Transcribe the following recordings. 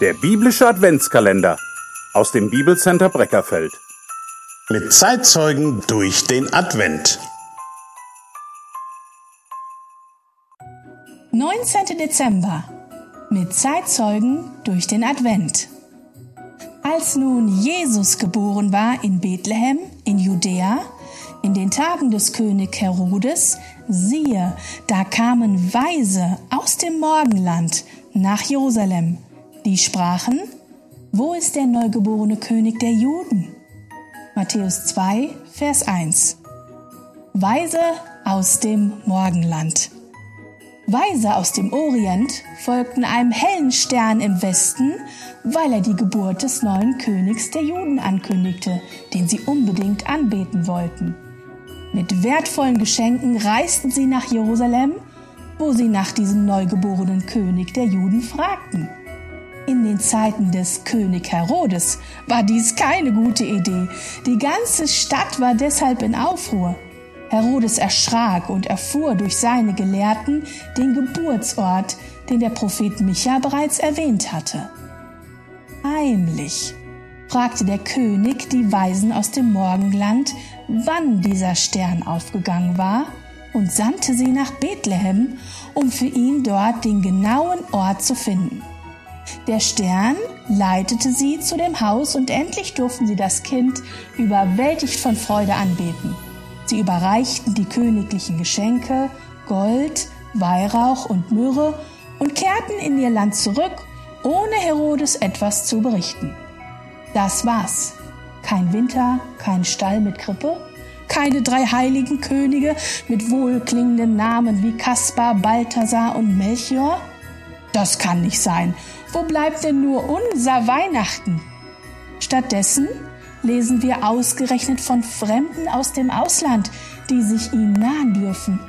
Der biblische Adventskalender aus dem Bibelcenter Breckerfeld. Mit Zeitzeugen durch den Advent. 19. Dezember. Mit Zeitzeugen durch den Advent. Als nun Jesus geboren war in Bethlehem in Judäa, in den Tagen des König Herodes, siehe, da kamen Weise aus dem Morgenland nach Jerusalem, die sprachen, wo ist der neugeborene König der Juden? Matthäus 2, Vers 1. Weise aus dem Morgenland. Weise aus dem Orient folgten einem hellen Stern im Westen, weil er die Geburt des neuen Königs der Juden ankündigte, den sie unbedingt anbeten wollten. Mit wertvollen Geschenken reisten sie nach Jerusalem, wo sie nach diesem neugeborenen König der Juden fragten. In den Zeiten des König Herodes war dies keine gute Idee. Die ganze Stadt war deshalb in Aufruhr. Herodes erschrak und erfuhr durch seine Gelehrten den Geburtsort, den der Prophet Micha bereits erwähnt hatte. Heimlich fragte der König die Weisen aus dem Morgenland, wann dieser Stern aufgegangen war, und sandte sie nach Bethlehem, um für ihn dort den genauen Ort zu finden. Der Stern leitete sie zu dem Haus und endlich durften sie das Kind überwältigt von Freude anbeten. Sie überreichten die königlichen Geschenke, Gold, Weihrauch und Myrrhe und kehrten in ihr Land zurück, ohne Herodes etwas zu berichten. Das war's. Kein Winter, kein Stall mit Krippe, keine drei heiligen Könige mit wohlklingenden Namen wie Kaspar, Balthasar und Melchior? Das kann nicht sein. Wo bleibt denn nur unser Weihnachten? Stattdessen lesen wir ausgerechnet von Fremden aus dem Ausland, die sich ihm nahen dürfen,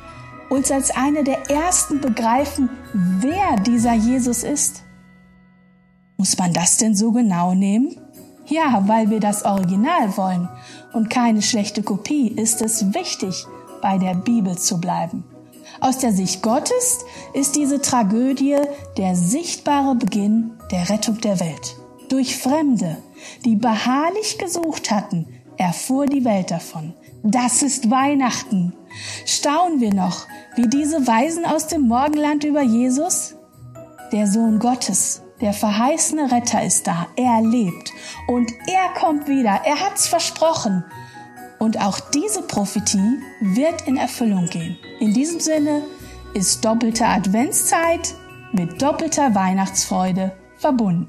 uns als eine der ersten begreifen, wer dieser Jesus ist. Muss man das denn so genau nehmen? Ja, weil wir das Original wollen und keine schlechte Kopie, ist es wichtig, bei der Bibel zu bleiben. Aus der Sicht Gottes ist diese Tragödie der sichtbare Beginn der Rettung der Welt. Durch Fremde, die beharrlich gesucht hatten, erfuhr die Welt davon. Das ist Weihnachten. Staunen wir noch, wie diese Weisen aus dem Morgenland über Jesus? Der Sohn Gottes der verheißene Retter ist da. Er lebt. Und er kommt wieder. Er hat's versprochen. Und auch diese Prophetie wird in Erfüllung gehen. In diesem Sinne ist doppelte Adventszeit mit doppelter Weihnachtsfreude verbunden.